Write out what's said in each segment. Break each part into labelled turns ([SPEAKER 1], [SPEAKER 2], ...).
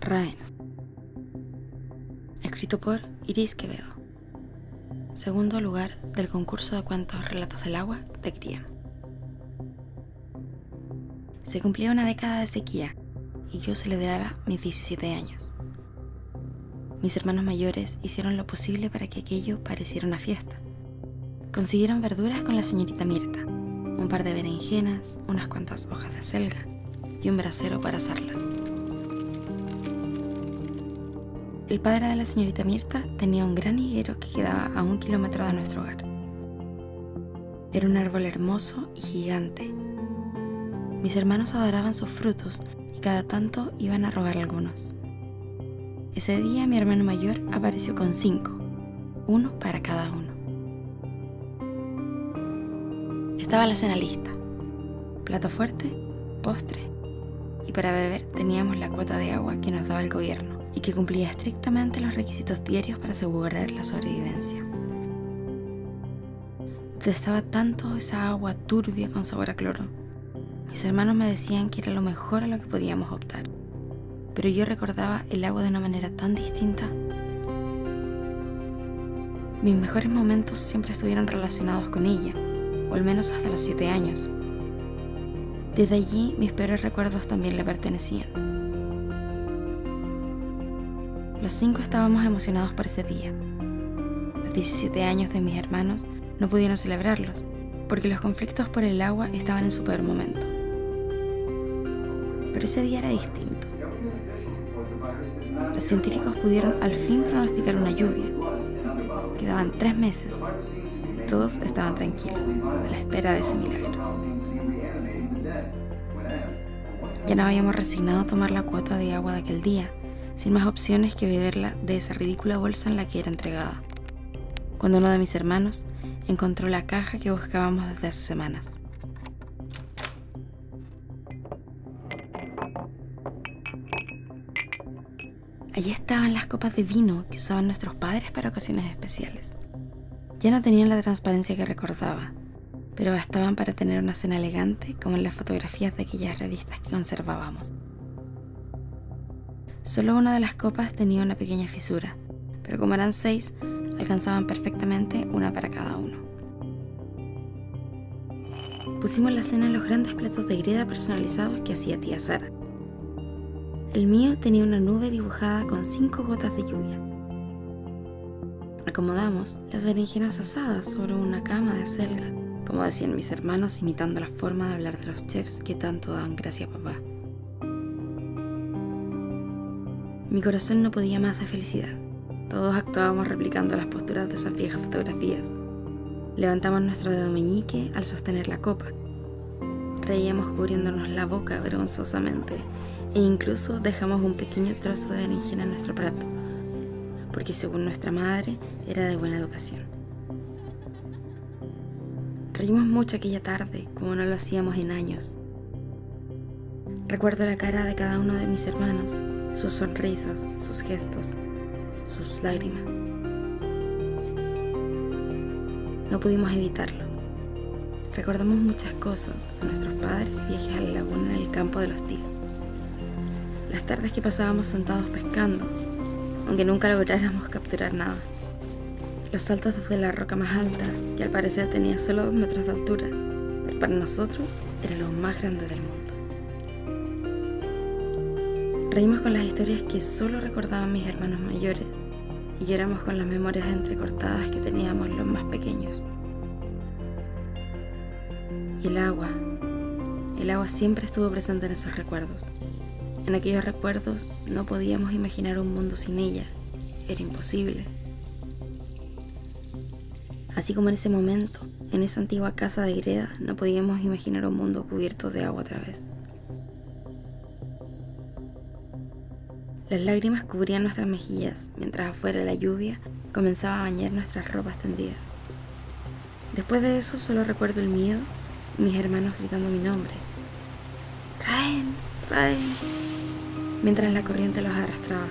[SPEAKER 1] Raen. Escrito por Iris Quevedo. Segundo lugar del concurso de cuentos Relatos del Agua de Cría. Se cumplía una década de sequía y yo celebraba mis 17 años. Mis hermanos mayores hicieron lo posible para que aquello pareciera una fiesta. Consiguieron verduras con la señorita Mirta, un par de berenjenas, unas cuantas hojas de selga y un brasero para asarlas. El padre de la señorita Mirta tenía un gran higuero que quedaba a un kilómetro de nuestro hogar. Era un árbol hermoso y gigante. Mis hermanos adoraban sus frutos y cada tanto iban a robar algunos. Ese día mi hermano mayor apareció con cinco, uno para cada uno. Estaba la cena lista, plato fuerte, postre y para beber teníamos la cuota de agua que nos daba el gobierno y que cumplía estrictamente los requisitos diarios para asegurar la sobrevivencia. Detestaba tanto esa agua turbia con sabor a cloro. Mis hermanos me decían que era lo mejor a lo que podíamos optar, pero yo recordaba el agua de una manera tan distinta. Mis mejores momentos siempre estuvieron relacionados con ella, o al menos hasta los siete años. Desde allí mis peores recuerdos también le pertenecían. Los cinco estábamos emocionados por ese día. Los 17 años de mis hermanos no pudieron celebrarlos, porque los conflictos por el agua estaban en su peor momento. Pero ese día era distinto. Los científicos pudieron al fin pronosticar una lluvia. Quedaban tres meses y todos estaban tranquilos, a la espera de ese milagro. Ya no habíamos resignado tomar la cuota de agua de aquel día, sin más opciones que beberla de esa ridícula bolsa en la que era entregada, cuando uno de mis hermanos encontró la caja que buscábamos desde hace semanas. Allí estaban las copas de vino que usaban nuestros padres para ocasiones especiales. Ya no tenían la transparencia que recordaba, pero bastaban para tener una cena elegante como en las fotografías de aquellas revistas que conservábamos. Solo una de las copas tenía una pequeña fisura, pero como eran seis, alcanzaban perfectamente una para cada uno. Pusimos la cena en los grandes platos de greda personalizados que hacía tía Sara. El mío tenía una nube dibujada con cinco gotas de lluvia. Acomodamos las berenjenas asadas sobre una cama de acelga, como decían mis hermanos imitando la forma de hablar de los chefs que tanto daban gracia a papá. Mi corazón no podía más de felicidad. Todos actuábamos replicando las posturas de esas viejas fotografías. Levantamos nuestro dedo meñique al sostener la copa. Reíamos cubriéndonos la boca vergonzosamente e incluso dejamos un pequeño trozo de berenjena en nuestro plato, porque según nuestra madre era de buena educación. Reímos mucho aquella tarde, como no lo hacíamos en años. Recuerdo la cara de cada uno de mis hermanos, sus sonrisas, sus gestos, sus lágrimas. No pudimos evitarlo. Recordamos muchas cosas, a nuestros padres y viajes a la laguna en el campo de los tíos. Las tardes que pasábamos sentados pescando, aunque nunca lográramos capturar nada. Los saltos desde la roca más alta, que al parecer tenía solo dos metros de altura, pero para nosotros era lo más grande del mundo. Reímos con las historias que solo recordaban mis hermanos mayores y lloramos con las memorias entrecortadas que teníamos los más pequeños. Y el agua, el agua siempre estuvo presente en esos recuerdos. En aquellos recuerdos no podíamos imaginar un mundo sin ella, era imposible. Así como en ese momento, en esa antigua casa de greda, no podíamos imaginar un mundo cubierto de agua otra vez. Las lágrimas cubrían nuestras mejillas mientras afuera la lluvia comenzaba a bañar nuestras ropas tendidas. Después de eso solo recuerdo el miedo y mis hermanos gritando mi nombre. Raen, Raen, mientras la corriente los arrastraba.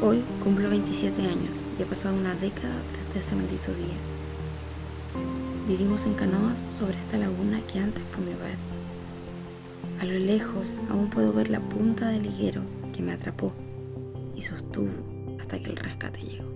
[SPEAKER 1] Hoy cumplo 27 años y ha pasado una década desde ese maldito día. Vivimos en canoas sobre esta laguna que antes fue mi hogar. A lo lejos aún puedo ver la punta del higuero que me atrapó y sostuvo hasta que el rescate llegó.